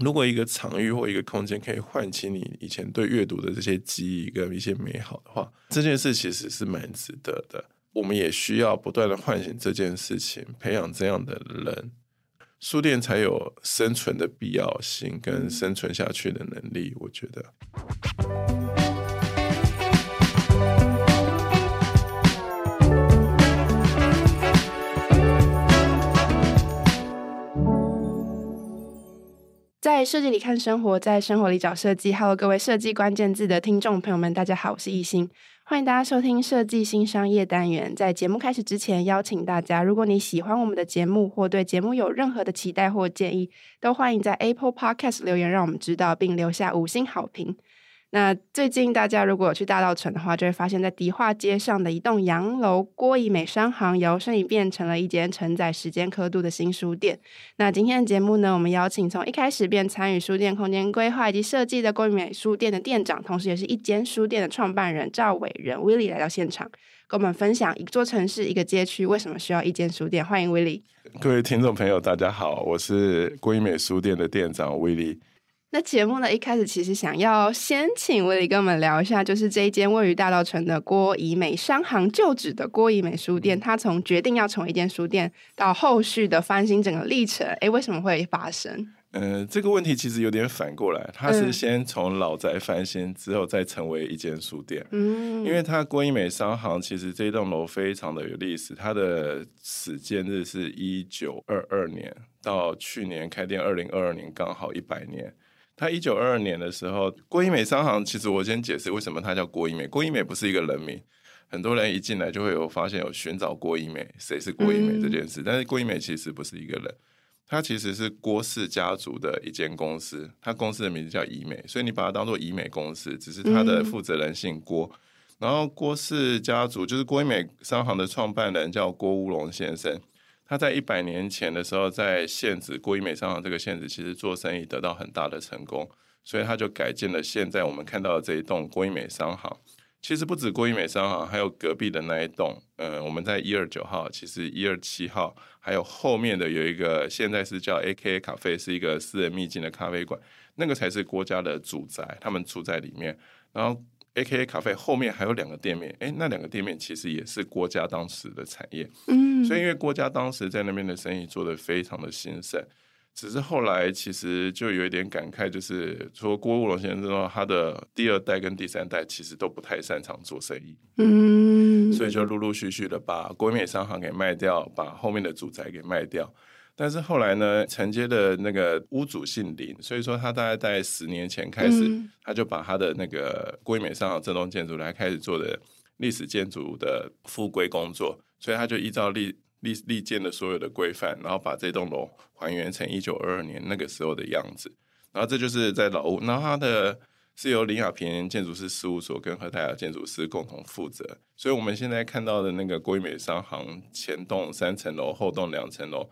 如果一个场域或一个空间可以唤起你以前对阅读的这些记忆跟一些美好的话，这件事其实是蛮值得的。我们也需要不断的唤醒这件事情，培养这样的人，书店才有生存的必要性跟生存下去的能力。我觉得。在设计里看生活，在生活里找设计。Hello，各位设计关键字的听众朋友们，大家好，我是艺兴，欢迎大家收听设计新商业单元。在节目开始之前，邀请大家，如果你喜欢我们的节目，或对节目有任何的期待或建议，都欢迎在 Apple Podcast 留言，让我们知道，并留下五星好评。那最近大家如果有去大稻埕的话，就会发现，在迪化街上的一栋洋楼郭怡美商行，摇身一变成了一间承载时间刻度的新书店。那今天的节目呢，我们邀请从一开始便参与书店空间规划以及设计的郭怡美书店的店长，同时也是一间书店的创办人赵伟仁 Willy 来到现场，跟我们分享一座城市一个街区为什么需要一间书店。欢迎 Willie！。各位听众朋友，大家好，我是郭怡美书店的店长 Willie。那节目呢，一开始其实想要先请 Willy 跟我们聊一下，就是这一间位于大道城的郭怡美商行旧址的郭怡美书店，它从决定要成为一间书店到后续的翻新整个历程，哎，为什么会发生？嗯、呃，这个问题其实有点反过来，它是先从老宅翻新之后再成为一间书店。嗯，因为它郭怡美商行其实这栋楼非常的有历史，它的始建日是一九二二年，到去年开店二零二二年刚好一百年。他一九二二年的时候，郭一美商行，其实我先解释为什么它叫郭一美。郭一美不是一个人名，很多人一进来就会有发现有寻找郭一美，谁是郭一美这件事。但是郭一美其实不是一个人，他其实是郭氏家族的一间公司，他公司的名字叫怡美，所以你把它当做怡美公司，只是他的负责人姓郭。然后郭氏家族就是郭一美商行的创办人叫郭乌龙先生。他在一百年前的时候，在现址郭怡美商行这个现址，其实做生意得到很大的成功，所以他就改建了现在我们看到的这一栋郭怡美商行。其实不止郭怡美商行，还有隔壁的那一栋，嗯，我们在一二九号，其实一二七号，还有后面的有一个，现在是叫 AKA 咖啡，是一个私人秘境的咖啡馆，那个才是郭家的主宅，他们住在里面，然后。A.K.A 咖啡后面还有两个店面，诶，那两个店面其实也是郭家当时的产业，嗯，所以因为郭家当时在那边的生意做得非常的兴盛，只是后来其实就有一点感慨，就是说郭务龙先生说他的第二代跟第三代其实都不太擅长做生意，嗯，所以就陆陆续续的把郭怡美商行给卖掉，把后面的住宅给卖掉。但是后来呢，承接的那个屋主姓林，所以说他大概在十年前开始，嗯、他就把他的那个郭怡美商行这栋建筑来开始做的历史建筑的复归工作，所以他就依照历历历建的所有的规范，然后把这栋楼还原成一九二二年那个时候的样子，然后这就是在老屋，然后它的是由林雅平建筑师事务所跟何泰雅建筑师共同负责，所以我们现在看到的那个郭怡美商行前栋三层楼，后栋两层楼。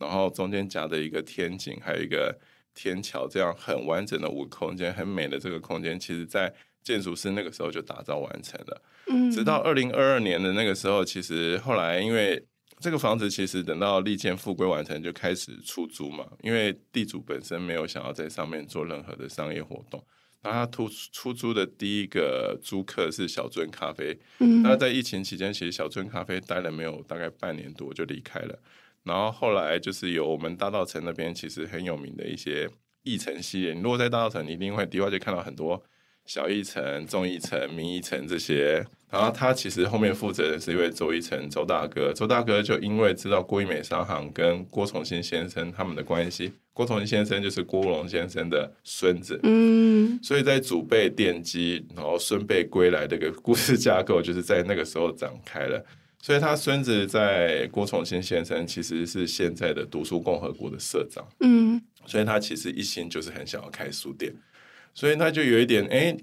然后中间夹着一个天井，还有一个天桥，这样很完整的五个空间，很美的这个空间，其实在建筑师那个时候就打造完成了。嗯，直到二零二二年的那个时候，其实后来因为这个房子其实等到利建复归完成就开始出租嘛，因为地主本身没有想要在上面做任何的商业活动，那他出出租的第一个租客是小樽咖啡。嗯，那在疫情期间，其实小樽咖啡待了没有大概半年多就离开了。然后后来就是有我们大道城那边其实很有名的一些义城系列，你如果在大道城，你一定会迪化街看到很多小义城、中义城、明义城这些。然后他其实后面负责的是一位周义成，周大哥。周大哥就因为知道郭一美商行跟郭崇新先生他们的关系，郭崇新先生就是郭乌龙先生的孙子，嗯，所以在祖辈奠基，然后孙辈归来这个故事架构，就是在那个时候展开了。所以他孙子在郭崇新先生其实是现在的读书共和国的社长，嗯，所以他其实一心就是很想要开书店，所以他就有一点，哎，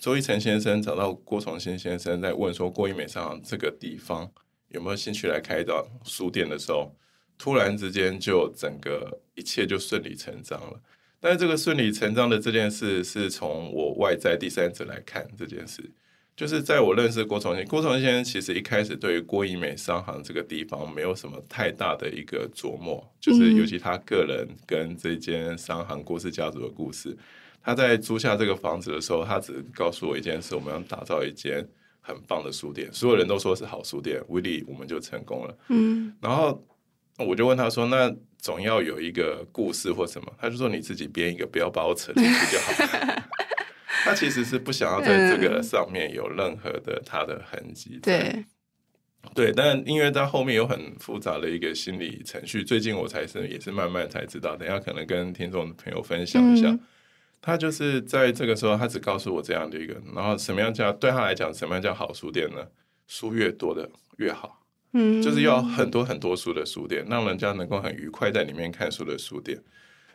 周一成先生找到郭崇新先生在问说，郭怡美商行这个地方有没有兴趣来开一间书店的时候，突然之间就整个一切就顺理成章了。但是这个顺理成章的这件事是从我外在第三者来看这件事。就是在我认识郭崇新，郭崇新先生其实一开始对于郭怡美商行这个地方没有什么太大的一个琢磨，就是尤其他个人跟这间商行郭氏家族的故事。他在租下这个房子的时候，他只告诉我一件事：我们要打造一间很棒的书店，所有人都说是好书店，威力我们就成功了。嗯，然后我就问他说：“那总要有一个故事或什么？”他就说：“你自己编一个，不要把我扯进去就好了。”他其实是不想要在这个上面有任何的他的痕迹，对，对，但因为他后面有很复杂的一个心理程序，最近我才是也是慢慢才知道，等一下可能跟听众朋友分享一下。嗯、他就是在这个时候，他只告诉我这样的一个，然后什么样叫对他来讲，什么样叫好书店呢？书越多的越好，嗯，就是要很多很多书的书店，让人家能够很愉快在里面看书的书店。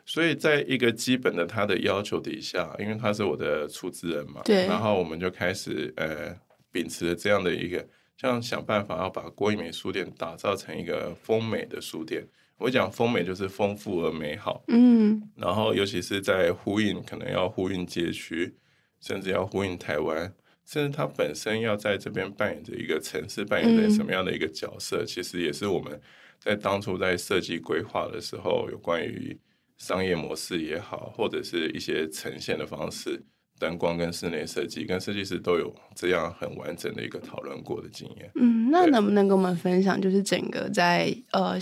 所以，在一个基本的他的要求底下，因为他是我的出资人嘛，对，然后我们就开始呃，秉持了这样的一个，像想办法要把郭一美书店打造成一个丰美的书店。我讲丰美就是丰富而美好，嗯，然后尤其是在呼应，可能要呼应街区，甚至要呼应台湾，甚至他本身要在这边扮演着一个城市扮演着什么样的一个角色，嗯，其实也是我们在当初在设计规划的时候有关于。商业模式也好，或者是一些呈现的方式、灯光跟室内设计，跟设计师都有这样很完整的一个讨论过的经验。嗯，那能不能跟我们分享，就是整个在呃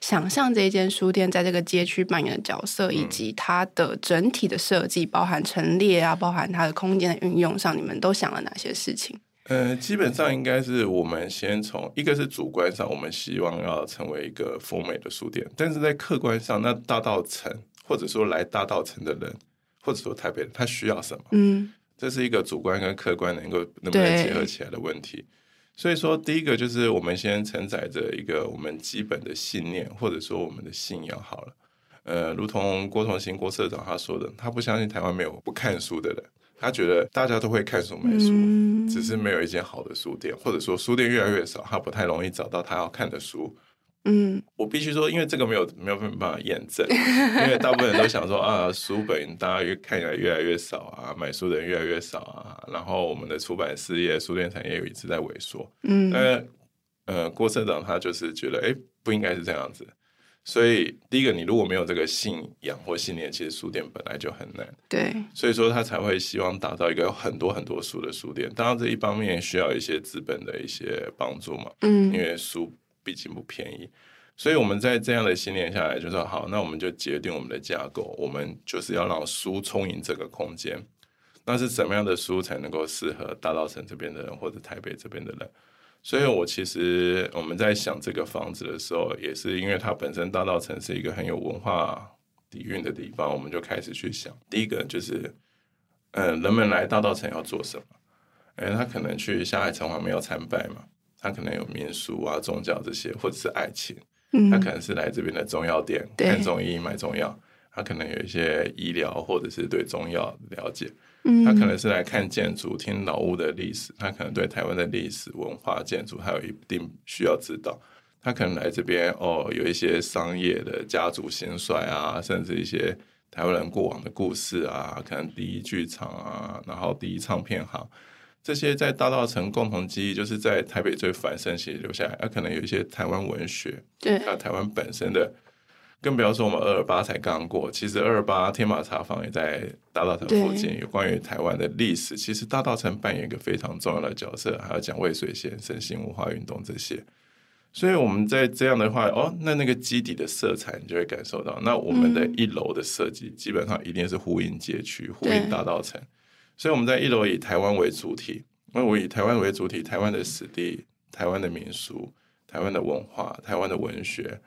想象这一间书店在这个街区扮演的角色，以及它的整体的设计，包含陈列啊，包含它的空间的运用上，你们都想了哪些事情？呃，基本上应该是我们先从一个是主观上，我们希望要成为一个丰美的书店，但是在客观上，那大道城或者说来大道城的人，或者说台北人，他需要什么？嗯，这是一个主观跟客观能够能不能结合起来的问题。所以说，第一个就是我们先承载着一个我们基本的信念，或者说我们的信仰好了。呃，如同郭崇新郭社长他说的，他不相信台湾没有不看书的人。他觉得大家都会看书买书，嗯，只是没有一间好的书店，或者说书店越来越少，他不太容易找到他要看的书。嗯，我必须说，因为这个没有没有办法验证，因为大部分人都想说啊，书本大家越看起来越来越少啊，买书的人越来越少啊，然后我们的出版事业、书店产业又一直在萎缩。嗯，但呃，郭社长他就是觉得，哎，不应该是这样子。所以，第一个，你如果没有这个信仰或信念，其实书店本来就很难。对，所以说他才会希望打造一个有很多很多书的书店。当然，这一方面需要一些资本的一些帮助嘛。嗯，因为书毕竟不便宜。所以我们在这样的信念下来，就说好，那我们就决定我们的架构，我们就是要让书充盈这个空间。那是什么样的书才能够适合大稻城这边的人，或者台北这边的人？所以，我其实我们在想这个房子的时候，也是因为它本身大道城是一个很有文化底蕴的地方，我们就开始去想。第一个就是，嗯、呃，人们来大道城要做什么？哎，他可能去下海城隍庙参拜嘛，他可能有民俗啊、宗教这些，或者是爱情，他可能是来这边的中药店、嗯、看中医、买中药，他可能有一些医疗或者是对中药了解。他可能是来看建筑、听老屋的历史，他可能对台湾的历史文化、建筑还有一定需要知道。他可能来这边哦，有一些商业的家族兴衰啊，甚至一些台湾人过往的故事啊，可能第一剧场啊，然后第一唱片行，这些在大道城共同记忆，就是在台北最繁盛期留下来。他、啊、可能有一些台湾文学，对，还有台湾本身的。更不要说我们二二八才刚过，其实二二八天马茶坊也在大道城附近。有关于台湾的历史，其实大道城扮演一个非常重要的角色，还有讲渭水先生、新文化运动这些。所以我们在这样的话，哦，那那个基底的色彩，你就会感受到。那我们的一楼的设计，基本上一定是呼应街区、呼应大道城。所以我们在一楼以台湾为主体，因为我以台湾为主体，台湾的史地、台湾的民俗、台湾的文化、台湾的文学。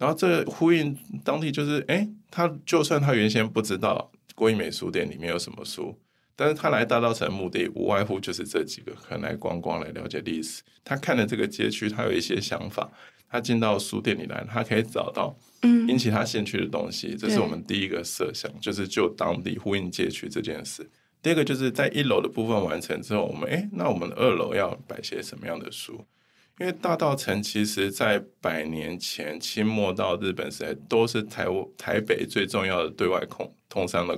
然后这呼应当地就是，哎，他就算他原先不知道郭怡美书店里面有什么书，但是他来大稻埕目的无外乎就是这几个，可能来观光来了解历史。他看了这个街区，他有一些想法，他进到书店里来，他可以找到引起他兴趣的东西。这是我们第一个设想，就是就当地呼应街区这件事。第二个就是在一楼的部分完成之后，我们哎，那我们二楼要摆些什么样的书？因为大稻城其实，在百年前清末到日本时代，都是台台北最重要的对外通通商的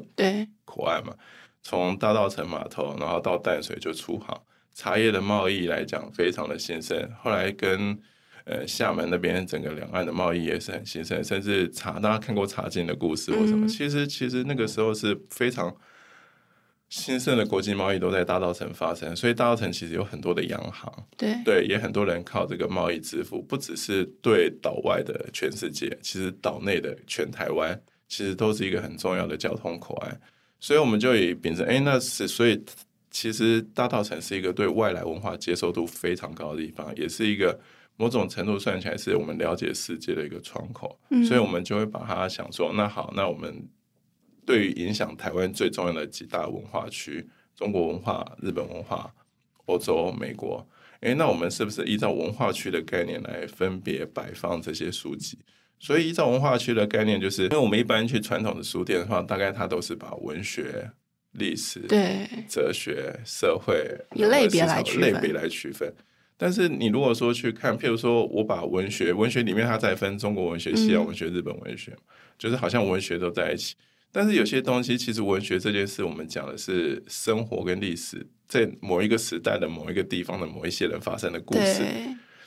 口岸嘛。从大稻城码头，然后到淡水就出航，茶叶的贸易来讲非常的兴盛，后来跟呃厦门那边整个两岸的贸易也是很兴盛，甚至茶大家看过茶经的故事或什么，嗯、其实其实那个时候是非常兴盛的国际贸易都在大稻城发生，所以大稻城其实有很多的洋行，对。对，也很多人靠这个贸易致富，不只是对岛外的全世界，其实岛内的全台湾其实都是一个很重要的交通口岸，所以我们就以秉承，哎，那是所以。其实大稻城是一个对外来文化接受度非常高的地方，也是一个某种程度算起来是我们了解世界的一个窗口，嗯、所以我们就会把它想说，那好，那我们对于影响台湾最重要的几大文化区，中国文化、日本文化、欧洲、美国，诶，那我们是不是依照文化区的概念来分别摆放这些书籍？所以依照文化区的概念，就是因为我们一般去传统的书店的话，大概它都是把文学。历史、对哲学、社会以类别来区分，类别来区分。但是你如果说去看，譬如说我把文学，文学里面它再分中国文学、西洋文学、日本文学，嗯、就是好像文学都在一起。但是有些东西，其实文学这件事，我们讲的是生活跟历史，在某一个时代的某一个地方的某一些人发生的故事。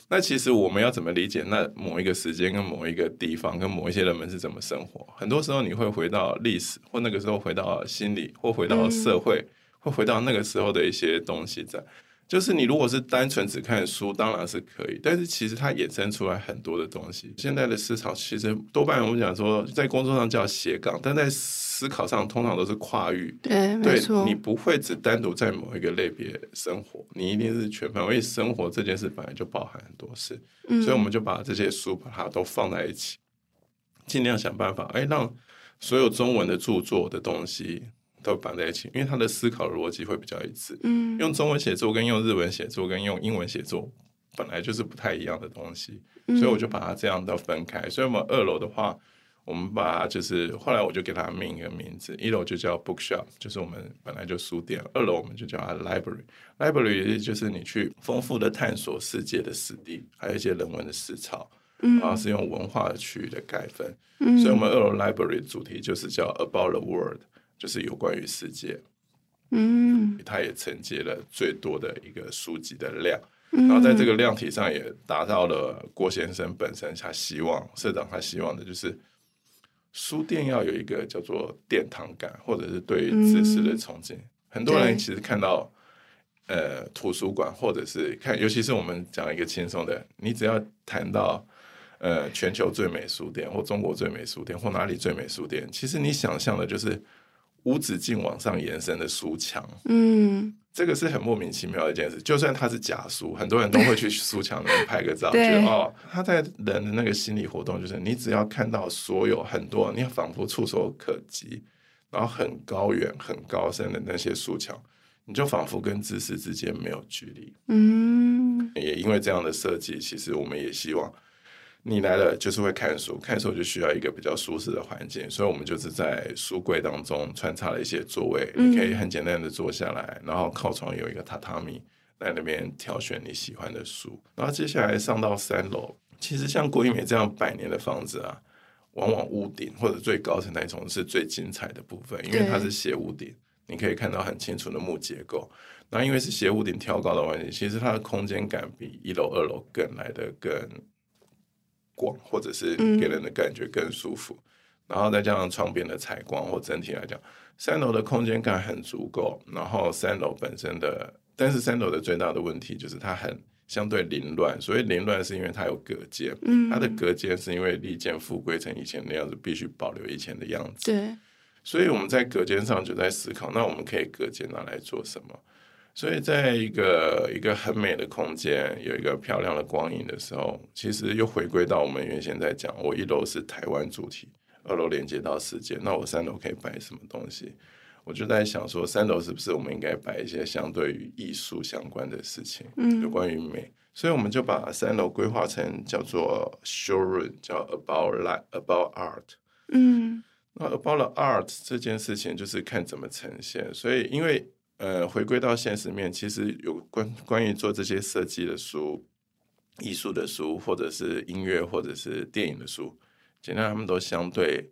那其实我们要怎么理解那某一个时间跟某一个地方跟某一些人们是怎么生活？很多时候你会回到历史，或那个时候回到心理，或回到社会，嗯、或回到那个时候的一些东西在。就是你如果是单纯只看书，当然是可以，但是其实它衍生出来很多的东西。现在的思潮其实多半我们讲说，在工作上叫斜杠，但在思考上通常都是跨域。对，对，没错。你不会只单独在某一个类别生活，你一定是全方位生活。这件事本来就包含很多事，嗯、所以我们就把这些书把它都放在一起，尽量想办法，哎，让所有中文的著作的东西。都绑在一起，因为他的思考逻辑会比较一致。嗯，用中文写作跟用日文写作跟用英文写作本来就是不太一样的东西，嗯、所以我就把它这样都分开。所以我们二楼的话，我们把它就是后来我就给它命一个名字，一楼就叫 bookshop，就是我们本来就书店；二楼我们就叫它 library，library 就是你去丰富的探索世界的史地，还有一些人文的思潮，然后是用文化的区域的概分。嗯、所以我们二楼 library 主题就是叫 about the world。就是有关于世界，嗯，它也承接了最多的一个书籍的量，嗯、然后在这个量体上也达到了郭先生本身他希望社长他希望的就是书店要有一个叫做殿堂感，或者是对于知识的憧憬。嗯、很多人其实看到呃图书馆，或者是看，尤其是我们讲一个轻松的，你只要谈到呃全球最美书店，或中国最美书店，或哪里最美书店，其实你想象的就是。无止境往上延伸的书墙，嗯，这个是很莫名其妙的一件事。就算它是假书，很多人都会去书墙里面拍个照，对 觉得哦，他在人的那个心理活动，就是你只要看到所有很多你仿佛触手可及，然后很高远、很高深的那些书墙，你就仿佛跟知识之间没有距离。嗯，也因为这样的设计，其实我们也希望。你来了就是会看书，看书就需要一个比较舒适的环境，所以我们就是在书柜当中穿插了一些座位，嗯、你可以很简单的坐下来，然后靠窗有一个榻榻米，在那边挑选你喜欢的书，然后接下来上到三楼，其实像郭一美这样百年的房子啊，往往屋顶或者最高层那一层是最精彩的部分，因为它是斜屋顶，你可以看到很清楚的木结构，那因为是斜屋顶挑高的关系，其实它的空间感比一楼、二楼更来的更。广，或者是给人的感觉更舒服，嗯、然后再加上窗边的采光，或整体来讲，三楼的空间感很足够。然后三楼本身的，但是三楼的最大的问题就是它很相对凌乱。所以凌乱是因为它有隔间，嗯、它的隔间是因为利剑复归成以前那样子，必须保留以前的样子。对，所以我们在隔间上就在思考，那我们可以隔间拿来做什么？所以，在一个一个很美的空间，有一个漂亮的光影的时候，其实又回归到我们原先在讲，我一楼是台湾主题，二楼连接到世界，那我三楼可以摆什么东西？我就在想说，三楼是不是我们应该摆一些相对于艺术相关的事情，嗯，有关于美，所以我们就把三楼规划成叫做 showroom，叫 about life about art，嗯，那 about the art 这件事情就是看怎么呈现，所以因为。呃，回归到现实面，其实有关关于做这些设计的书、艺术的书，或者是音乐，或者是电影的书，简单他们都相对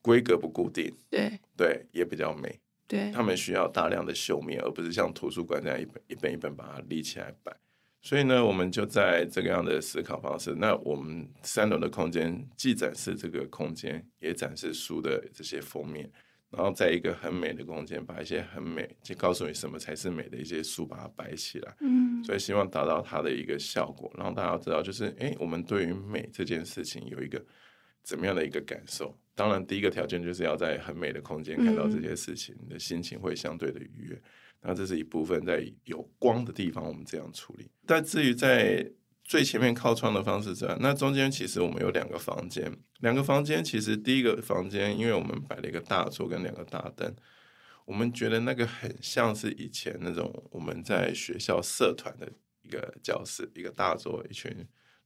规格不固定，对对，也比较美。对，他们需要大量的秀面，而不是像图书馆这样一本一本一本把它立起来摆。所以呢，我们就在这个样的思考方式。那我们三楼的空间既展示这个空间，也展示书的这些封面，然后在一个很美的空间，把一些很美，就告诉你什么才是美的一些书，把它摆起来。嗯，所以希望达到它的一个效果，然后大家知道，就是哎，我们对于美这件事情有一个怎么样的一个感受。当然，第一个条件就是要在很美的空间看到这些事情，你的心情会相对的愉悦。那这是一部分，在有光的地方，我们这样处理。但至于在最前面靠窗的方式之外，那中间其实我们有两个房间。两个房间其实第一个房间，因为我们摆了一个大桌跟两个大灯，我们觉得那个很像是以前那种我们在学校社团的一个教室，一个大桌，一群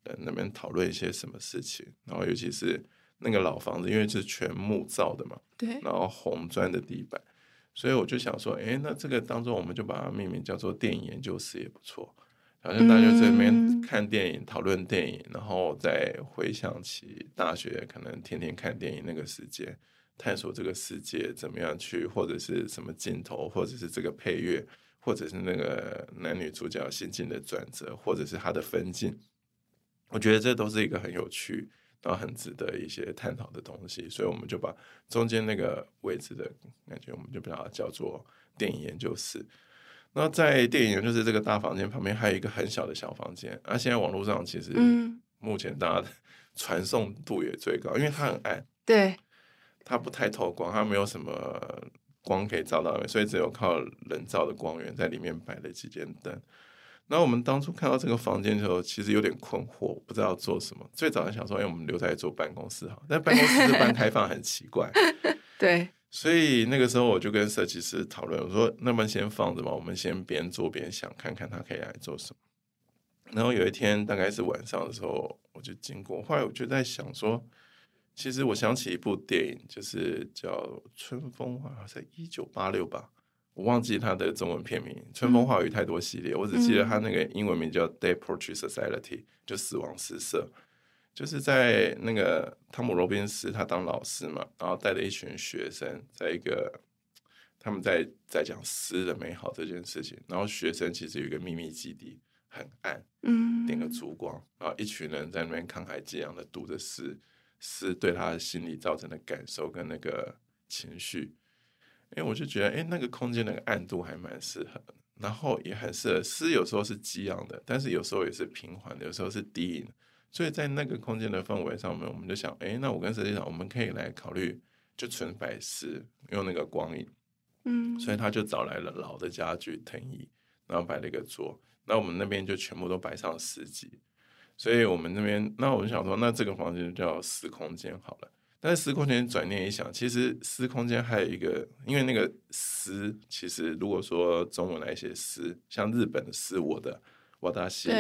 人那边讨论一些什么事情。然后尤其是那个老房子，因为是全木造的嘛，对，然后红砖的地板。所以我就想说，哎，那这个当中我们就把它命名叫做电影研究室也不错，好像大家在那边看电影、讨论电影，然后再回想起大学可能天天看电影那个时间，探索这个世界怎么样去，或者是什么镜头，或者是这个配乐，或者是那个男女主角心境的转折，或者是他的分镜，我觉得这都是一个很有趣。然后很值得一些探讨的东西，所以我们就把中间那个位置的感觉，我们就把它叫做电影研究室。那在电影院就是这个大房间旁边，还有一个很小的小房间。那、啊、现在网络上其实，目前大家的 传送度也最高，因为它很暗，对，它不太透光，它没有什么光可以照到，所以只有靠人造的光源在里面摆了几间灯。然后我们当初看到这个房间的时候，其实有点困惑，不知道做什么。最早想说，哎，我们留在做办公室好，但办公室是半开放很奇怪。对，所以那个时候我就跟设计师讨论，我说，那么先放着吧，我们先边做边想，看看他可以来做什么。然后有一天大概是晚上的时候，我就经过，后来我就在想说，其实我想起一部电影，就是叫《春风化》，在一九八六吧。我忘记它的中文片名，《春风化雨》太多系列，嗯、我只记得它那个英文名叫《Dead Poetry Society》，就死亡诗社，就是在那个汤姆·罗宾斯他当老师嘛，然后带着一群学生，在一个他们在在讲诗的美好这件事情，然后学生其实有一个秘密基地，很暗，嗯，点个烛光，然后一群人在那边慷慨激昂的读着诗，诗对他心理造成的感受跟那个情绪。因为我就觉得，哎，那个空间那个暗度还蛮适合，然后也很适合。诗有时候是激昂的，但是有时候也是平缓的，有时候是低吟。所以在那个空间的氛围上面，我们就想，哎，那我跟设计师我们可以来考虑，就纯摆诗，用那个光影。嗯，所以他就找来了老的家具藤椅，然后摆了一个桌。那我们那边就全部都摆上诗集。所以我们那边，那我就想说，那这个房间就叫私空间好了。但是私空间转念一想，其实私空间还有一个，因为那个私，其实如果说中文来写私，像日本的私，我的瓦达西，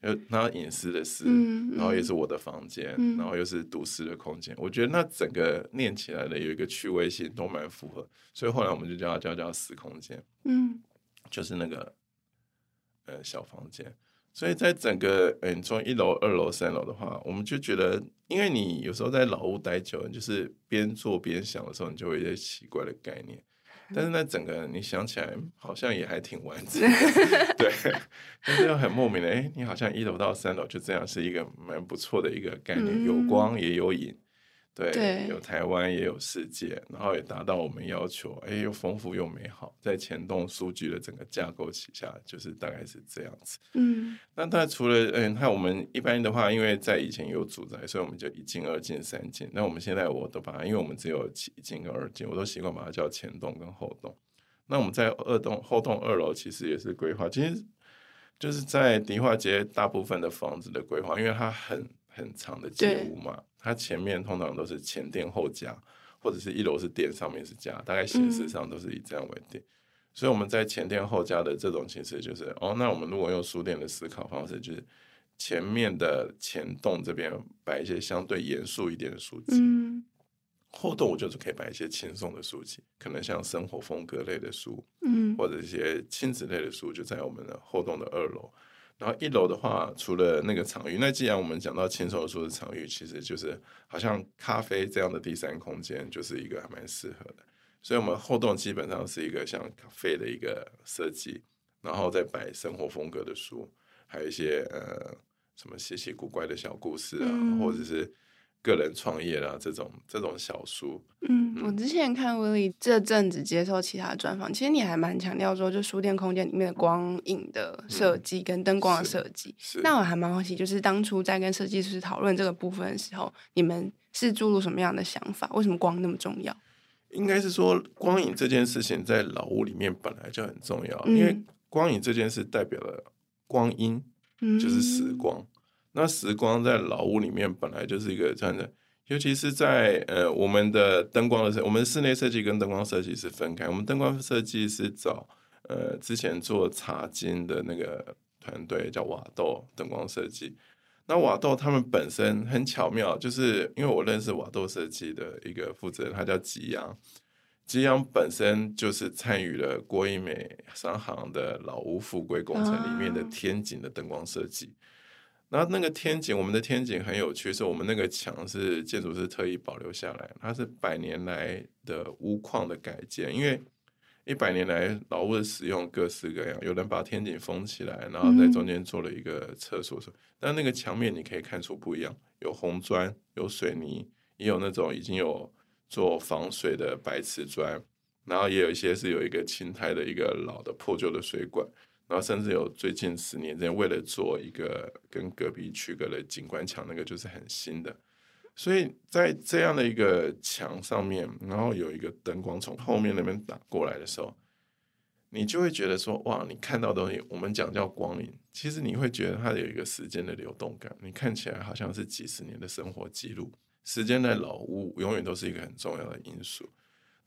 对，然后隐私的诗，嗯嗯、然后也是我的房间，嗯、然后又是独私的空间，我觉得那整个念起来的有一个趣味性，都蛮符合，所以后来我们就叫它叫叫私空间，嗯，就是那个呃小房间。所以在整个嗯，从一楼、二楼、三楼的话，我们就觉得，因为你有时候在老屋待久了，就是边做边想的时候，你就会有一些奇怪的概念。但是那整个你想起来，好像也还挺完整，对。但是又很莫名的，哎，你好像一楼到三楼就这样，是一个蛮不错的一个概念，有光也有影。对，对有台湾也有世界，然后也达到我们要求，哎，又丰富又美好，在前栋数据的整个架构旗下，就是大概是这样子。嗯，那它除了嗯，那我们一般的话，因为在以前有住宅，所以我们就一进、二进、三进。那我们现在我都把它，因为我们只有一进跟二进，我都习惯把它叫前栋跟后栋。那我们在二栋、后栋二楼其实也是规划，其实就是在迪化街大部分的房子的规划，因为它很很长的街屋嘛。它前面通常都是前店后家，或者是一楼是店，上面是家，大概形式上都是以这样为定。嗯、所以我们在前店后家的这种形式，就是哦，那我们如果用书店的思考方式，就是前面的前栋这边摆一些相对严肃一点的书籍，嗯、后栋我就是可以摆一些轻松的书籍，可能像生活风格类的书，嗯、或者一些亲子类的书，就在我们的后栋的二楼。然后一楼的话，除了那个场域，那既然我们讲到轻松书的场域，其实就是好像咖啡这样的第三空间，就是一个还蛮适合的。所以我们后栋基本上是一个像咖啡的一个设计，然后再摆生活风格的书，还有一些呃什么稀奇古怪的小故事啊，嗯、或者是。个人创业啦，这种这种小书，嗯，我之前看 Willie 这阵子接受其他专访，其实你还蛮强调说，就书店空间里面的光影的设计跟灯光的设计。那我还蛮好奇，就是当初在跟设计师讨论这个部分的时候，你们是注入什么样的想法？为什么光那么重要？应该是说，光影这件事情在老屋里面本来就很重要，嗯、因为光影这件事代表了光阴，就是时光。嗯那时光在老屋里面本来就是一个这样的，尤其是在呃我们的灯光的设，我们室内设计跟灯光设计是分开。我们灯光设计是找呃之前做茶金的那个团队叫瓦豆灯光设计。那瓦豆他们本身很巧妙，就是因为我认识瓦豆设计的一个负责人，他叫吉阳，吉阳本身就是参与了郭一美商行的老屋复归工程里面的天井的灯光设计。然后那个天井，我们的天井很有趣，是我们那个墙是建筑师特意保留下来，它是百年来的屋况的改建，因为一百年来老屋的使用各式各样，有人把天井封起来，然后在中间做了一个厕所，嗯、但那个墙面你可以看出不一样，有红砖，有水泥，也有那种已经有做防水的白瓷砖，然后也有一些是有一个青苔的一个老的破旧的水管。然后甚至有最近十年间，为了做一个跟隔壁区隔的景观墙，那个就是很新的。所以在这样的一个墙上面，然后有一个灯光从后面那边打过来的时候，你就会觉得说：哇，你看到的东西，我们讲叫光影，其实你会觉得它有一个时间的流动感，你看起来好像是几十年的生活记录。时间的老屋永远都是一个很重要的因素。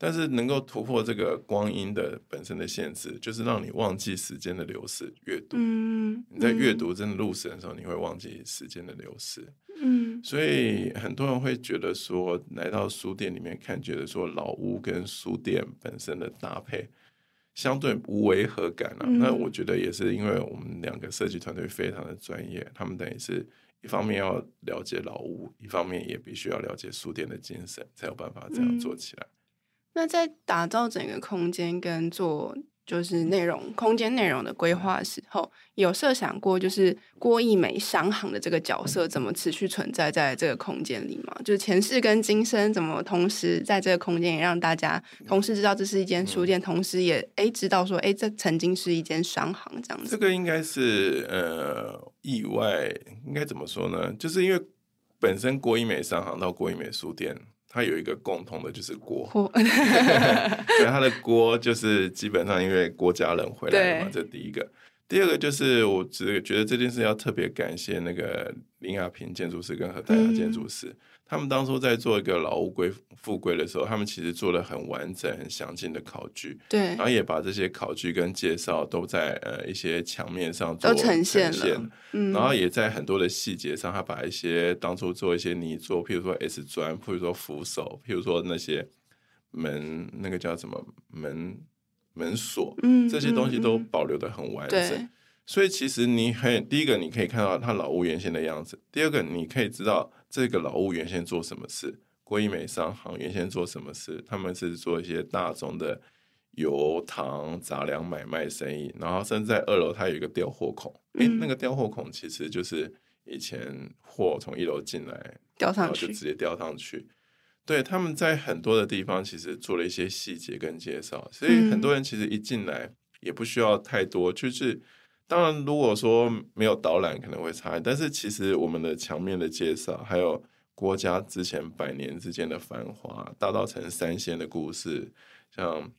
但是能够突破这个光阴的本身的限制，就是让你忘记时间的流逝。阅读，嗯、你在阅读真的入神的时候，你会忘记时间的流逝。嗯，所以很多人会觉得说，来到书店里面看，觉得说老屋跟书店本身的搭配相对无违和感啊。嗯、那我觉得也是因为我们两个设计团队非常的专业，他们等于是一方面要了解老屋，一方面也必须要了解书店的精神，才有办法这样做起来。嗯那在打造整个空间跟做就是内容空间内容的规划的时候，有设想过就是郭一美商行的这个角色怎么持续存在在这个空间里吗？就是前世跟今生怎么同时在这个空间，也让大家同时知道这是一间书店，同时也哎知道说哎这曾经是一间商行这样子。这个应该是呃意外，应该怎么说呢？就是因为本身郭一美商行到郭一美书店。它有一个共同的，就是锅，对，它的锅就是基本上因为郭家人回来了嘛，这第一个。第二个就是我只觉得这件事要特别感谢那个林亚平建筑师跟何大雅建筑师。嗯他们当初在做一个老乌龟复归的时候，他们其实做了很完整、很详尽的考据，对，然后也把这些考据跟介绍都在呃一些墙面上做呈现了，嗯，然后也在很多的细节上，他把一些当初做一些泥作，譬如说 S 砖，譬如说扶手，譬如说那些门，那个叫什么门门锁，嗯，这些东西都保留的很完整。所以其实你很第一个，你可以看到他老屋原先的样子；第二个，你可以知道这个老屋原先做什么事。郭一美商行原先做什么事？他们是做一些大宗的油糖杂粮买卖生意，然后甚至在二楼它有一个调货孔。诶、嗯，那个调货孔其实就是以前货从一楼进来，吊上去，然后就直接吊上去。对，他们在很多的地方其实做了一些细节跟介绍，所以很多人其实一进来也不需要太多，就是。当然，如果说没有导览可能会差，但是其实我们的墙面的介绍，还有郭家之前百年之间的繁华，大稻埕三仙的故事，像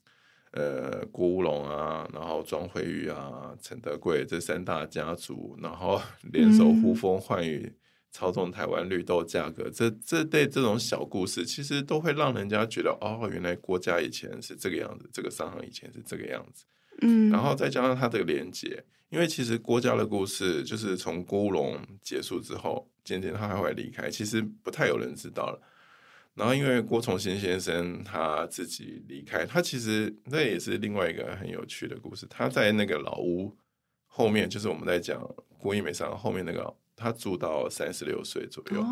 呃郭乌龙啊，然后庄惠玉啊、陈德贵这三大家族，然后 联手呼风唤雨，操纵台湾绿豆价格，这这对这种小故事，其实都会让人家觉得哦，原来郭家以前是这个样子，这个商行以前是这个样子，嗯，然后再加上它的连接。因为其实郭家的故事，就是从郭乌龙结束之后，渐渐他还会离开，其实不太有人知道了。然后因为郭崇新先生他自己离开，他其实那也是另外一个很有趣的故事。他在那个老屋后面，就是我们在讲郭一美上后面那个，他住到三十六岁左右，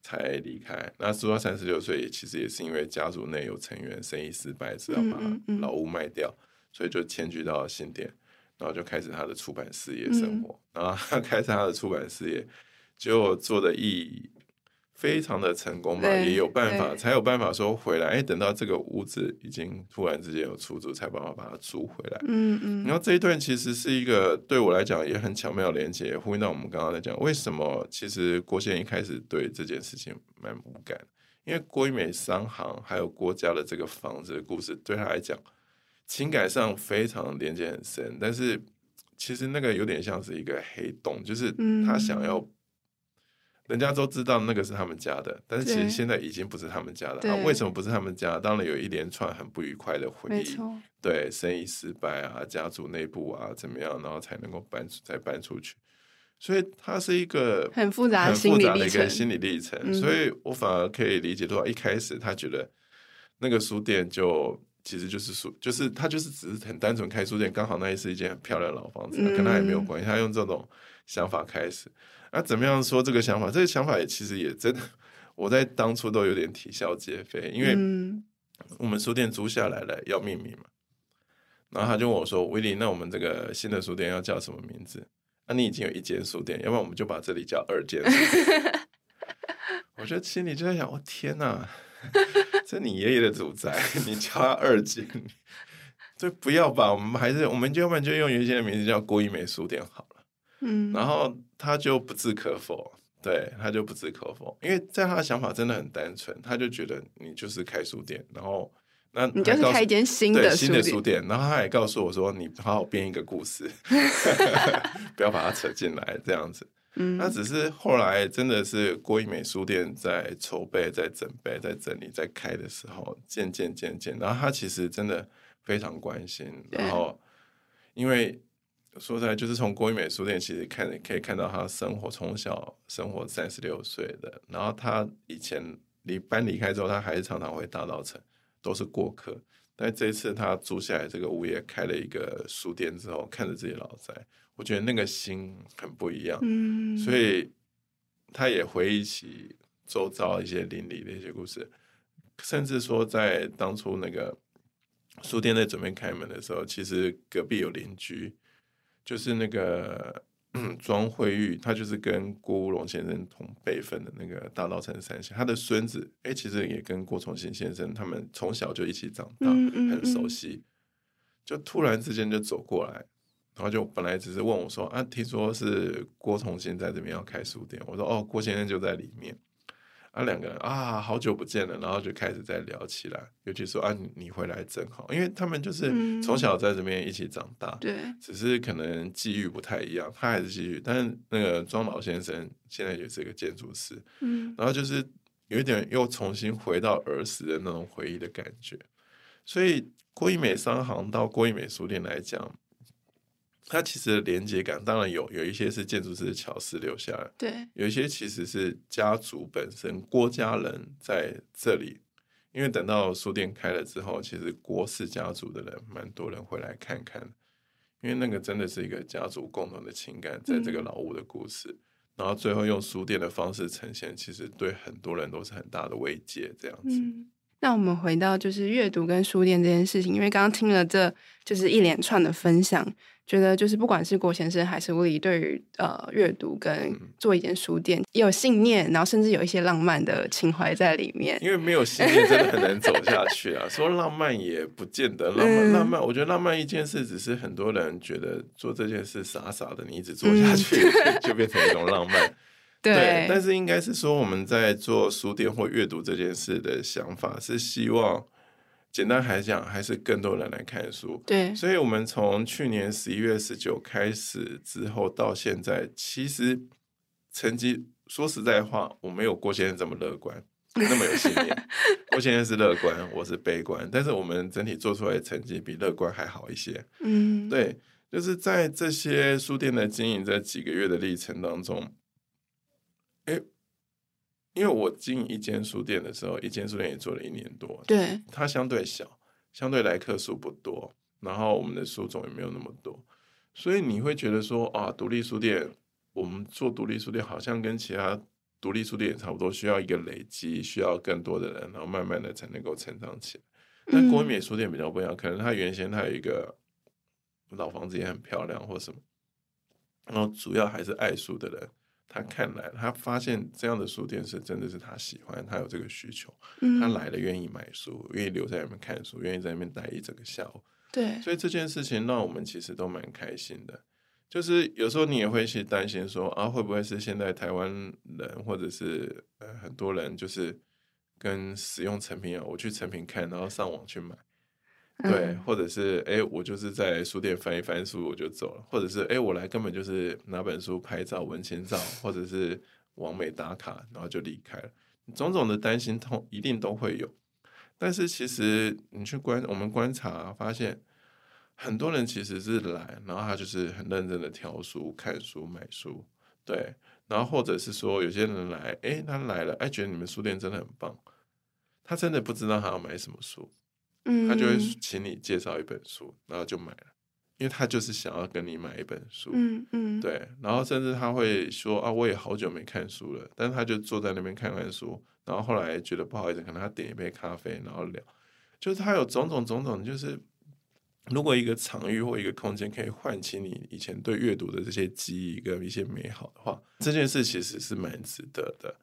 才离开。那住到三十六岁，其实也是因为家族内有成员生意失败，只要把老屋卖掉，所以就迁居到新店，然后就开始他的出版事业生活。嗯、然后他 开始他的出版事业，就做的意。非常的成功嘛，也有办法，才有办法说回来。哎，等到这个屋子已经突然之间有出租，才办法把它租回来。嗯嗯。然后这一段其实是一个对我来讲也很巧妙的连接，呼应到我们刚刚在讲，为什么其实郭先生一开始对这件事情蛮无感，因为郭一美商行还有郭家的这个房子的故事，对他来讲情感上非常连接很深，但是其实那个有点像是一个黑洞，就是他想要。人家都知道那个是他们家的，但是其实现在已经不是他们家了。啊，为什么不是他们家？当然有一连串很不愉快的回忆，对，生意失败啊，家族内部啊怎么样，然后才能够搬出再搬出去。所以它是一个很复杂、很复杂的一个心理历程。所以我反而可以理解到，一开始他觉得那个书店就其实就是书，就是他就是只是很单纯开书店，刚好那也是一间很漂亮的老房子，跟他也没有关系。他用这种想法开始。那、啊、怎么样说这个想法？这个想法也其实也真的，我在当初都有点啼笑皆非，因为我们书店租下来了，要命名嘛。然后他就问我说：“威利，那我们这个新的书店要叫什么名字？那、啊、你已经有一间书店，要不然我们就把这里叫二间。”我觉得心里就在想：“我、哦、天哪，这你爷爷的祖宅，你叫他二姐，这不要吧？我们还是我们就要不然就用原先的名字叫郭一梅书店好了。”嗯，然后他就不置可否，对，他就不置可否，因为在他的想法真的很单纯，他就觉得你就是开书店，然后那你就是开一间新的新的书店，然后他也告诉我说，你好好编一个故事，不要把它扯进来这样子。嗯，那只是后来真的是郭一美书店在筹备、在准备、在整理、在开的时候，渐渐渐渐，然后他其实真的非常关心，然后因为。说出来就是从郭一美书店，其实看可以看到他生活从小生活三十六岁的，然后他以前离搬离开之后，他还是常常回大稻埕，都是过客。但这一次他租下来这个物业，开了一个书店之后，看着自己老宅，我觉得那个心很不一样。嗯，所以他也回忆起周遭一些邻里的一些故事，甚至说在当初那个书店在准备开门的时候，其实隔壁有邻居。就是那个庄惠玉，他就是跟郭乌龙先生同辈分的那个大稻埕三贤，他的孙子哎，其实也跟郭崇新先生他们从小就一起长大，很熟悉。就突然之间就走过来，然后就本来只是问我说啊，听说是郭崇新在这边要开书店，我说哦，郭先生就在里面。啊，两个人啊，好久不见了，然后就开始在聊起来。尤其说啊，你回来真好，因为他们就是从小在这边一起长大，对、嗯，只是可能际遇不太一样。他还是际遇，但是那个庄老先生现在也是一个建筑师，嗯，然后就是有一点又重新回到儿时的那种回忆的感觉。所以郭一美商行到郭一美书店来讲。它其实的连接感当然有，有一些是建筑师的巧思留下来，对，有一些其实是家族本身郭家人在这里，因为等到书店开了之后，其实郭氏家族的人蛮多人会来看看，因为那个真的是一个家族共同的情感，在这个老屋的故事，嗯、然后最后用书店的方式呈现，其实对很多人都是很大的慰藉，这样子。嗯那我们回到就是阅读跟书店这件事情，因为刚刚听了这就是一连串的分享，觉得就是不管是郭先生还是吴理，对于呃阅读跟做一间书店也有信念，然后甚至有一些浪漫的情怀在里面。因为没有信念，真的很难走下去啊！说浪漫也不见得浪漫，浪漫，我觉得浪漫一件事，只是很多人觉得做这件事傻傻的，你一直做下去，嗯、就变成一种浪漫。对，对，但是应该是说，我们在做书店或阅读这件事的想法是希望，简单来讲，还是更多人来看书。对，所以我们从去年十一月十九开始之后到现在，其实成绩说实在话，我没有郭先生这么乐观，那么有信念。郭先生是乐观，我是悲观，但是我们整体做出来的成绩比乐观还好一些。嗯，对，就是在这些书店的经营这几个月的历程当中。哎，因为我经营一间书店的时候，一间书店也做了一年多，对，它相对小，相对来客数不多，然后我们的书种也没有那么多，所以你会觉得说啊，独立书店，我们做独立书店好像跟其他独立书店也差不多，需要一个累积，需要更多的人，然后慢慢的才能够成长起来。但国美书店比较不一样，可能它原先它有一个老房子也很漂亮，或什么，然后主要还是爱书的人，他看来他发现这样的书店是真的是他喜欢，他有这个需求，他来了愿意买书，愿意留在那边看书，愿意在那边待一整个下午。对，所以这件事情让我们其实都蛮开心的。就是有时候你也会去担心说啊，会不会是现在台湾人或者是呃很多人就是。跟使用成品啊，我去成品看，然后上网去买，对，嗯、或者是哎，我就是在书店翻一翻书我就走了，或者是哎，我来根本就是拿本书拍照文青照，或者是网美打卡，然后就离开了。种种的担心痛一定都会有，但是其实你去观我们观察发现，很多人其实是来，然后他就是很认真的挑书、看书、买书，对。然后或者是说，有些人来，哎，他来了，哎，觉得你们书店真的很棒，他真的不知道他要买什么书，嗯，他就会请你介绍一本书，然后就买了，因为他就是想要跟你买一本书，嗯嗯，对，然后甚至他会说啊，我也好久没看书了，但是他就坐在那边看看书，然后后来觉得不好意思，可能他点一杯咖啡，然后聊，就是他有种种种种，就是。如果一个场域或一个空间可以唤起你以前对阅读的这些记忆跟一些美好的话，这件事其实是蛮值得的。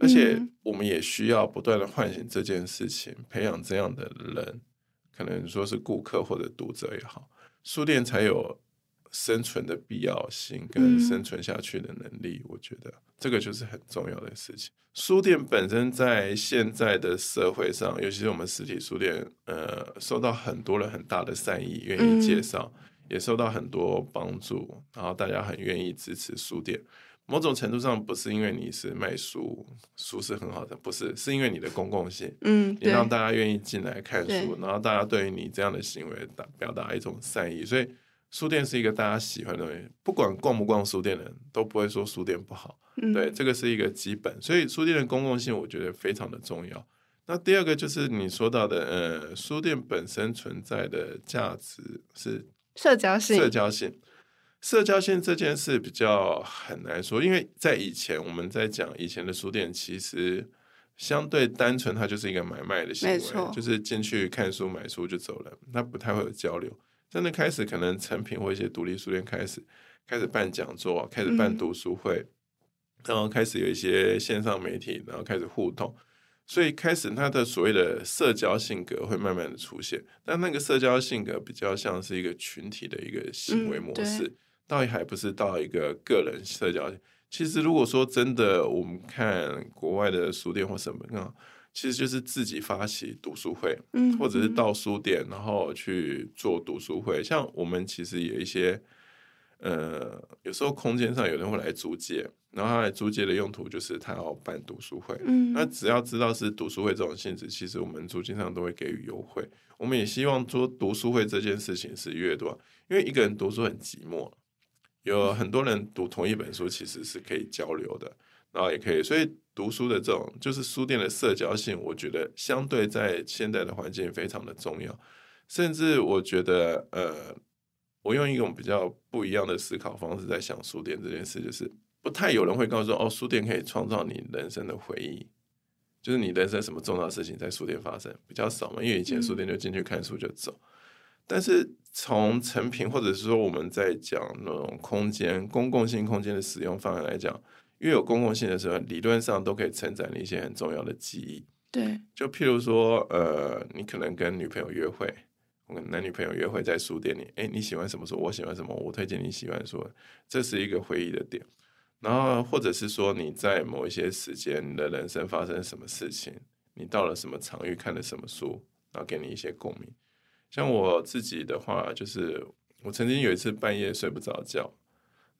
而且我们也需要不断的唤醒这件事情，培养这样的人，可能说是顾客或者读者也好，书店才有生存的必要性跟生存下去的能力。我觉得这个就是很重要的事情。书店本身在现在的社会上，尤其是我们实体书店，呃，受到很多人很大的善意，愿意介绍，嗯、也受到很多帮助，然后大家很愿意支持书店。某种程度上，不是因为你是卖书，书是很好的，不是，是因为你的公共性，嗯，你让大家愿意进来看书，然后大家对于你这样的行为表表达一种善意，所以。书店是一个大家喜欢的东西，不管逛不逛书店的人都不会说书店不好。嗯、对，这个是一个基本，所以书店的公共性我觉得非常的重要。那第二个就是你说到的，呃，书店本身存在的价值是社交性。社交性，社交性这件事比较很难说，因为在以前我们在讲以前的书店，其实相对单纯，它就是一个买卖的行为，就是进去看书买书就走了，它不太会有交流。真的开始，可能成品或一些独立书店开始开始办讲座，开始办读书会，嗯、然后开始有一些线上媒体，然后开始互动，所以开始他的所谓的社交性格会慢慢的出现。但那个社交性格比较像是一个群体的一个行为模式，嗯、倒也还不是到一个个人社交。其实如果说真的，我们看国外的书店或什么啊。其实就是自己发起读书会，嗯，或者是到书店，然后去做读书会。像我们其实有一些，呃，有时候空间上有人会来租借，然后他来租借的用途就是他要办读书会。嗯，那只要知道是读书会这种性质，其实我们租金上都会给予优惠。我们也希望做读书会这件事情是越多，因为一个人读书很寂寞，有很多人读同一本书其实是可以交流的。然后也可以，所以读书的这种就是书店的社交性，我觉得相对在现在的环境非常的重要。甚至我觉得，呃，我用一种比较不一样的思考方式在想书店这件事，就是不太有人会告诉，哦，书店可以创造你人生的回忆，就是你人生什么重要的事情在书店发生比较少嘛，因为以前书店就进去看书就走。但是从成品或者是说我们在讲那种空间公共性空间的使用方案来讲。越有公共性的时候，理论上都可以承载一些很重要的记忆。对，就譬如说，呃，你可能跟女朋友约会，我跟男女朋友约会在书店里，哎，你喜欢什么书？我喜欢什么？我推荐你喜欢书，这是一个回忆的点。然后，或者是说你在某一些时间，你的人生发生什么事情，你到了什么场域，看了什么书，然后给你一些共鸣。像我自己的话，就是我曾经有一次半夜睡不着觉。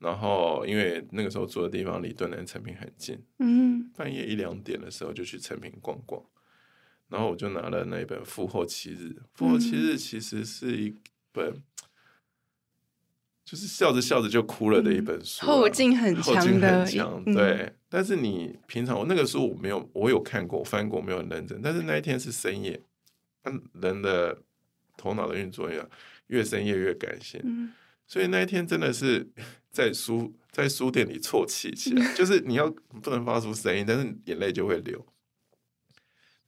然后，因为那个时候住的地方离敦南成品很近，嗯，半夜一两点的时候就去成品逛逛，然后我就拿了那一本《复后七日》。《复后七日》其实是一本，就是笑着笑着就哭了的一本书，后劲很强的，后劲很强，对。但是你平常我那个书我没有，我有看过翻过，没有很认真。但是那一天是深夜，人的头脑的运作一样，越深夜越感性。所以那一天真的是 在书在书店里啜泣起来，就是你要不能发出声音，但是眼泪就会流。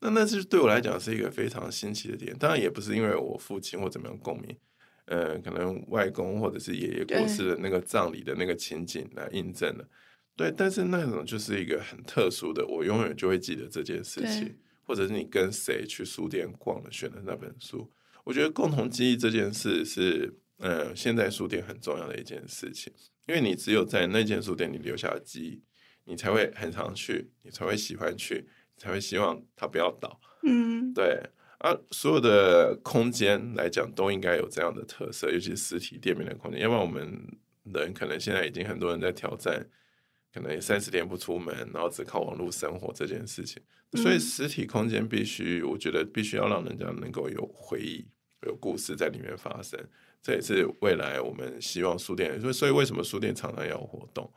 那那是对我来讲是一个非常新奇的点，当然也不是因为我父亲或怎么样共鸣，呃，可能外公或者是爷爷过世的那个葬礼的那个情景来印证了。对，但是那种就是一个很特殊的，我永远就会记得这件事情，或者是你跟谁去书店逛了，选的那本书。我觉得共同记忆这件事是，呃，现在书店很重要的一件事情，因为你只有在那间书店你留下了记忆，你才会很常去，你才会喜欢去。才会希望它不要倒，嗯，对啊，所有的空间来讲都应该有这样的特色，尤其是实体店面的空间。要不然我们人可能现在已经很多人在挑战，可能三十天不出门，然后只靠网络生活这件事情。所以实体空间必须，我觉得必须要让人家能够有回忆、有故事在里面发生。这也是未来我们希望书店。所以，所以为什么书店常常要活动？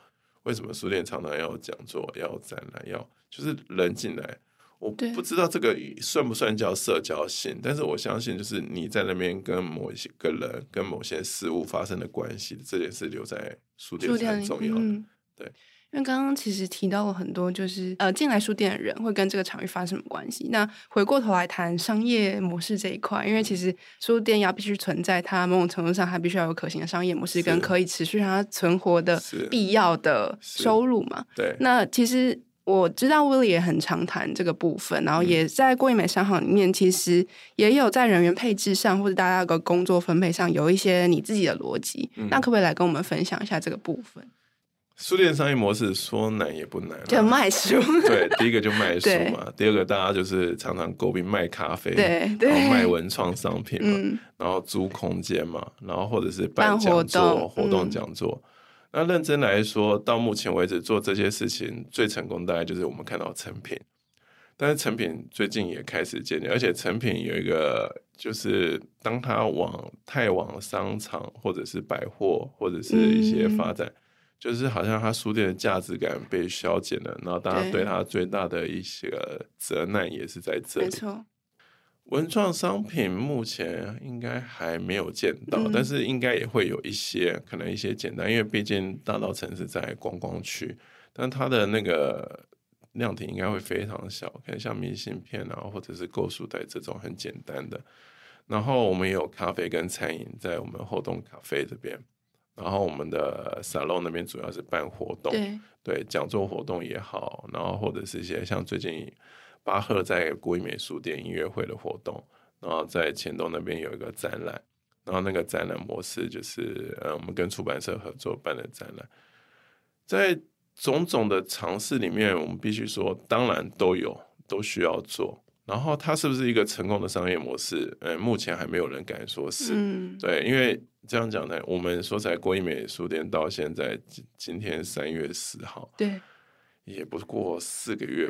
为什么书店常常要讲座、要展览、要就是人进来？我不知道这个算不算叫社交性，但是我相信，就是你在那边跟某一些个人、跟某些事物发生的关系，这件事留在书店是很重要的。嗯、对，因为刚刚其实提到了很多，就是呃，进来书店的人会跟这个场域发生什么关系。那回过头来谈商业模式这一块，因为其实书店要必须存在，它某种程度上还必须要有可行的商业模式，跟可以持续让它存活的必要的收入嘛。对，那其实。我知道 Willie 也很常谈这个部分，然后也在郭怡美商行里面，其实也有在人员配置上或者大家的工作分配上有一些你自己的逻辑。嗯、那可不可以来跟我们分享一下这个部分？书店商业模式说难也不难，就卖书。对，第一个就卖书嘛，第二个大家就是常常诟病卖咖啡，对，对，然后卖文创商品嘛，嗯、然后租空间嘛，然后或者是办讲座、活动讲座。嗯那认真来说，到目前为止做这些事情最成功，大概就是我们看到成品。但是成品最近也开始建立，而且成品有一个，就是当他往太往商场或者是百货或者是一些发展，嗯、就是好像他书店的价值感被消减了，然后大家对他最大的一些责难也是在这里。文创商品目前应该还没有见到，嗯、但是应该也会有一些，可能一些简单，因为毕竟大稻城是在观光区，但它的那个量体应该会非常小，可能像明信片啊，或者是购书袋这种很简单的。然后我们也有咖啡跟餐饮在我们后洞咖啡这边，然后我们的沙龙那边主要是办活动，对，对，讲座活动也好，然后或者是一些像最近。巴赫在郭怡美书店音乐会的活动，然后在前东那边有一个展览，然后那个展览模式就是呃，我们跟出版社合作办的展览。在种种的尝试里面，我们必须说，当然都有，都需要做。然后它是不是一个成功的商业模式？呃，目前还没有人敢说是。嗯、对，因为这样讲呢，我们说在郭怡美书店到现在今今天三月十号，对。也不过四个月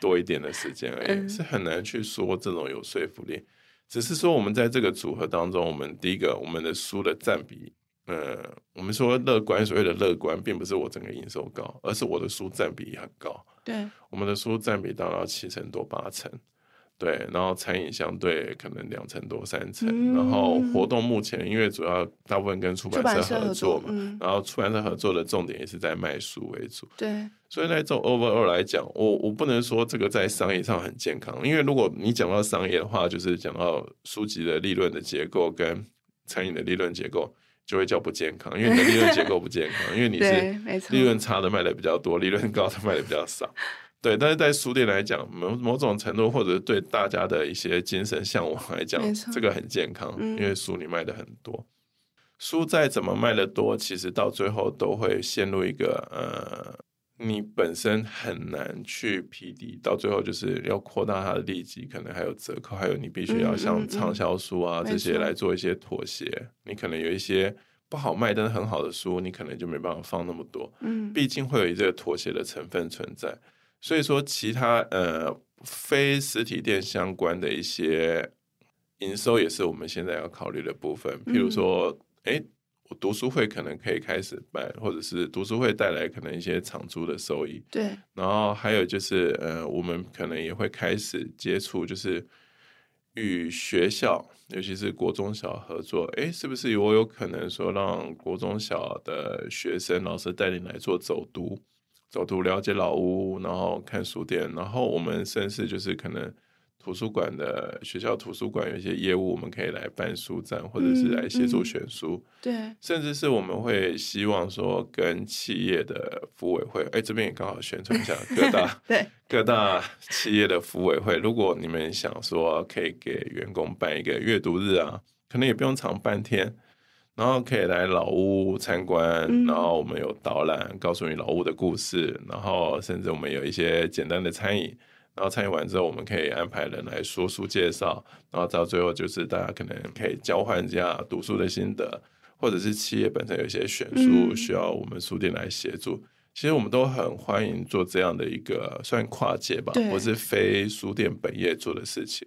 多一点的时间而已，是很难去说这种有说服力。只是说我们在这个组合当中，我们第一个我们的书的占比，呃，我们说乐观，所谓的乐观，并不是我整个营收高，而是我的书占比很高。对，我们的书占比达到七成多八成。对，然后餐饮相对可能两成多三成，嗯、然后活动目前因为主要大部分跟出版社合作嘛，作嗯、然后出版社合作的重点也是在卖书为主。对，所以在这种 overall 来讲，我我不能说这个在商业上很健康，因为如果你讲到商业的话，就是讲到书籍的利润的结构跟餐饮的利润结构，就会叫不健康，因为你的利润 结构不健康，因为你是利润差的卖的比较多，利润高的卖的比较少。对，但是在书店来讲，某某种程度，或者对大家的一些精神向往来讲，这个很健康，嗯、因为书你卖的很多，书再怎么卖的多，其实到最后都会陷入一个呃，你本身很难去匹敌，到最后就是要扩大它的利基，可能还有折扣，还有你必须要像畅销书啊、嗯嗯嗯、这些来做一些妥协，你可能有一些不好卖但是很好的书，你可能就没办法放那么多，嗯，毕竟会有一个妥协的成分存在。所以说，其他呃非实体店相关的一些营收也是我们现在要考虑的部分。譬如说，哎、嗯，我读书会可能可以开始办，或者是读书会带来可能一些场租的收益。对。然后还有就是，呃，我们可能也会开始接触，就是与学校，尤其是国中小合作，诶，是不是我有可能说让国中小的学生老师带领来做走读，走读了解老屋，然后看书店，然后我们甚至就是可能。图书馆的学校图书馆有一些业务，我们可以来办书展，或者是来协助选书。嗯嗯、对，甚至是我们会希望说，跟企业的服委会，哎，这边也刚好宣传一下各大 对各大企业的服委会。如果你们想说，可以给员工办一个阅读日啊，可能也不用长半天，然后可以来老屋参观，嗯、然后我们有导览，告诉你老屋的故事，然后甚至我们有一些简单的餐饮。然后参与完之后，我们可以安排人来说书介绍，然后到最后就是大家可能可以交换一下读书的心得，或者是企业本身有一些选书需要我们书店来协助。嗯、其实我们都很欢迎做这样的一个算跨界吧，或是非书店本业做的事情，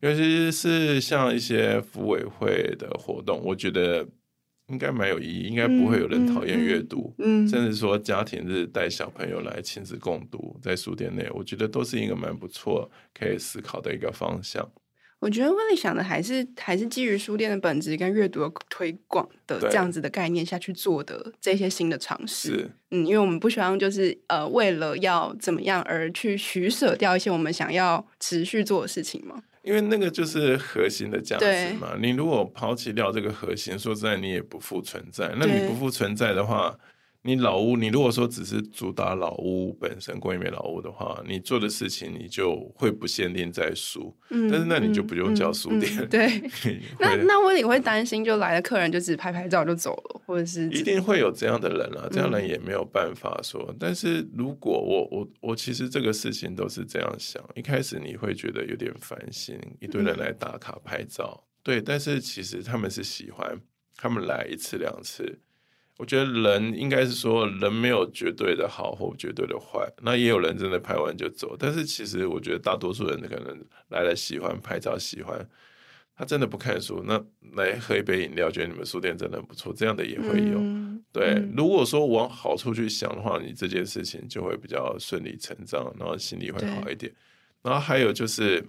尤其是像一些服委会的活动，我觉得。应该蛮有意义，应该不会有人讨厌阅读，嗯嗯嗯、甚至说家庭日带小朋友来亲子共读，在书店内，我觉得都是一个蛮不错可以思考的一个方向。我觉得威利想的还是还是基于书店的本质跟阅读的推广的这样子的概念下去做的这些新的尝试。嗯，因为我们不希望就是呃为了要怎么样而去取舍掉一些我们想要持续做的事情嘛。因为那个就是核心的价值嘛，你如果抛弃掉这个核心，说实在你也不复存在。那你不复存在的话。你老屋，你如果说只是主打老屋本身，郭一美老屋的话，你做的事情你就会不限定在书，嗯、但是那你就不用叫书店。嗯嗯嗯、对，那那我也会担心，就来的客人就只拍拍照就走了，或者是一定会有这样的人啊，这样人也没有办法说。嗯、但是如果我我我其实这个事情都是这样想，一开始你会觉得有点烦心，一堆人来打卡拍照，嗯、对，但是其实他们是喜欢，他们来一次两次。我觉得人应该是说，人没有绝对的好或绝对的坏，那也有人真的拍完就走。但是其实我觉得大多数人可能来了喜欢拍照，喜欢他真的不看书，那来喝一杯饮料，觉得你们书店真的很不错，这样的也会有。嗯、对，嗯、如果说往好处去想的话，你这件事情就会比较顺理成章，然后心里会好一点。然后还有就是，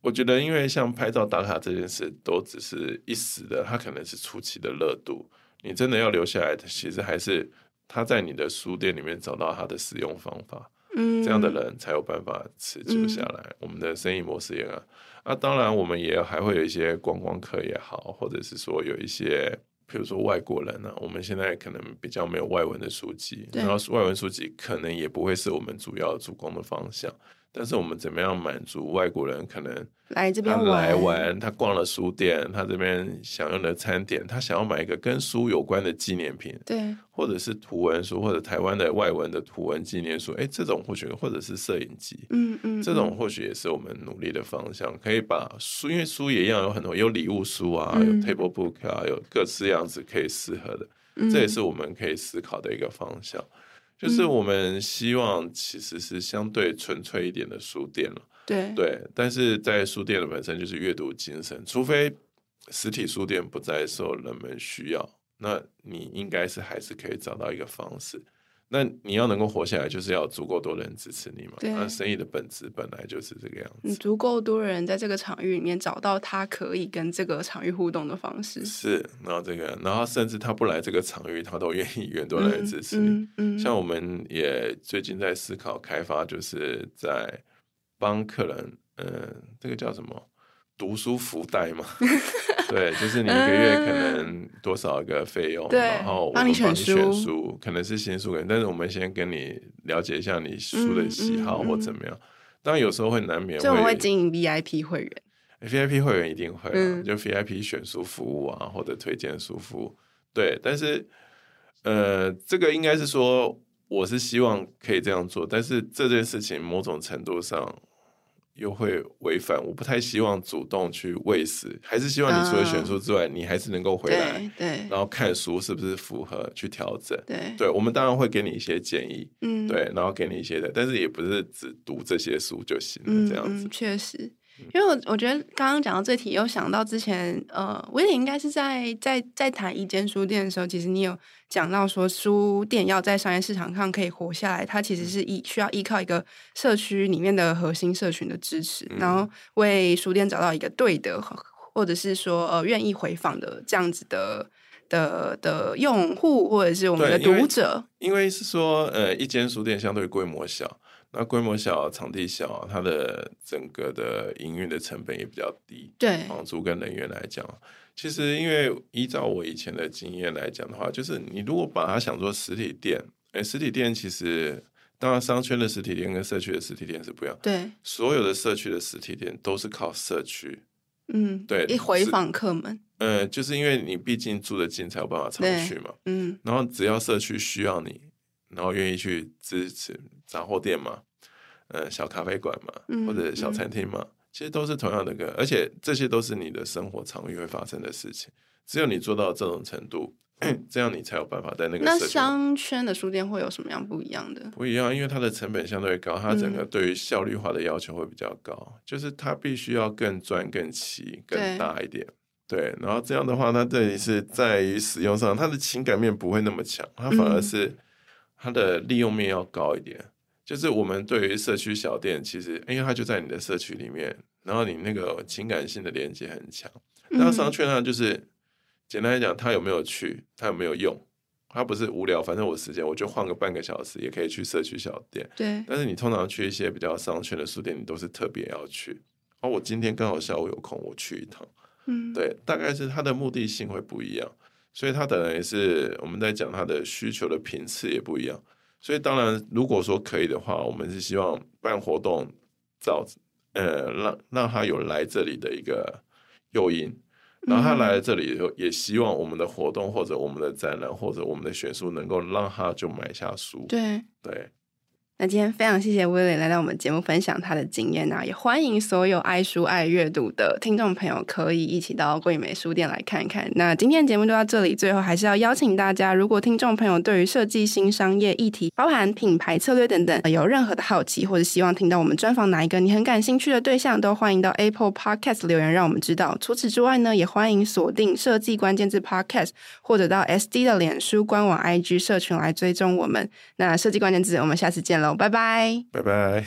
我觉得因为像拍照打卡这件事，都只是一时的，它可能是初期的热度。你真的要留下来的，其实还是他在你的书店里面找到他的使用方法，嗯，这样的人才有办法持久下来。嗯、我们的生意模式也啊，啊，当然我们也还会有一些观光客也好，或者是说有一些，比如说外国人呢、啊，我们现在可能比较没有外文的书籍，然后外文书籍可能也不会是我们主要主攻的方向。但是我们怎么样满足外国人可能来这边来玩？他逛了书店，他这边享用的餐点，他想要买一个跟书有关的纪念品，对，或者是图文书，或者台湾的外文的图文纪念书，哎，这种或许或者是摄影机，嗯嗯，这种或许也是我们努力的方向。可以把书，因为书也一样有很多，有礼物书啊，有 table book 啊，有各式样子可以适合的，这也是我们可以思考的一个方向。就是我们希望其实是相对纯粹一点的书店了，对对，但是在书店的本身就是阅读精神，除非实体书店不再受人们需要，那你应该是还是可以找到一个方式。那你要能够活下来，就是要足够多人支持你嘛。对，那生意的本质本来就是这个样子。你足够多人在这个场域里面找到他可以跟这个场域互动的方式。是，然后这个，然后甚至他不来这个场域，他都愿意 越多人支持你。嗯，嗯，嗯，像我们也最近在思考开发，就是在帮客人，嗯，这个叫什么？读书福袋嘛，对，就是你一个月可能多少个费用，嗯、然后我们帮你选书，可能是新书，但是我们先跟你了解一下你书的喜好或怎么样。当然有时候会难免我会经营 VIP 会员，VIP 会员一定会，嗯、就 VIP 选书服务啊，或者推荐书服务。对，但是呃，这个应该是说，我是希望可以这样做，但是这件事情某种程度上。又会违反，我不太希望主动去喂食，还是希望你除了选书之外，uh, 你还是能够回来，对，对，然后看书是不是符合去调整，对，对，我们当然会给你一些建议，嗯，对，然后给你一些的，但是也不是只读这些书就行了，这样子，嗯，确实。因为我我觉得刚刚讲到这题，又想到之前呃，威廉应该是在在在谈一间书店的时候，其实你有讲到说，书店要在商业市场上可以活下来，它其实是依需要依靠一个社区里面的核心社群的支持，然后为书店找到一个对的，或者是说呃愿意回访的这样子的的的用户，或者是我们的读者。因为，因为是说呃，一间书店相对规模小。那规模小，场地小，它的整个的营运的成本也比较低。对，房租跟人员来讲，其实因为依照我以前的经验来讲的话，就是你如果把它想做实体店，哎，实体店其实当然商圈的实体店跟社区的实体店是不一样。对，所有的社区的实体店都是靠社区。嗯，对，一回访客们。呃，就是因为你毕竟住得近，才有办法常去嘛。嗯，然后只要社区需要你，然后愿意去支持杂货店嘛。呃，小咖啡馆嘛，或者小餐厅嘛，其实都是同样的个，而且这些都是你的生活场域会发生的事情。只有你做到这种程度，这样你才有办法在那个。那商圈的书店会有什么样不一样的？不一样，因为它的成本相对高，它整个对于效率化的要求会比较高，嗯、就是它必须要更专、更齐、更大一点。对，对，然后这样的话，它这里是在于使用上，它的情感面不会那么强，它反而是它的利用面要高一点。就是我们对于社区小店，其实因为它就在你的社区里面，然后你那个情感性的连接很强。那商圈呢，就是简单来讲，他有没有去，他有没有用，他不是无聊，反正我时间我就换个半个小时，也可以去社区小店。对。但是你通常去一些比较商圈的书店，你都是特别要去。哦，我今天刚好下午有空，我去一趟。嗯。对，大概是它的目的性会不一样，所以它等于是我们在讲它的需求的频次也不一样。所以当然，如果说可以的话，我们是希望办活动，造呃让让他有来这里的一个诱因，然后他来这里以后，也希望我们的活动或者我们的展览或者我们的选书能够让他就买下书。对对。那今天非常谢谢威廉来到我们节目分享他的经验啊，也欢迎所有爱书爱阅读的听众朋友可以一起到桂美书店来看看。那今天的节目就到这里，最后还是要邀请大家，如果听众朋友对于设计新商业议题，包含品牌策略等等，有任何的好奇或者希望听到我们专访哪一个你很感兴趣的对象，都欢迎到 Apple Podcast 留言让我们知道。除此之外呢，也欢迎锁定设计关键字 Podcast，或者到 SD 的脸书官网 IG 社群来追踪我们。那设计关键字，我们下次见拜拜，拜拜。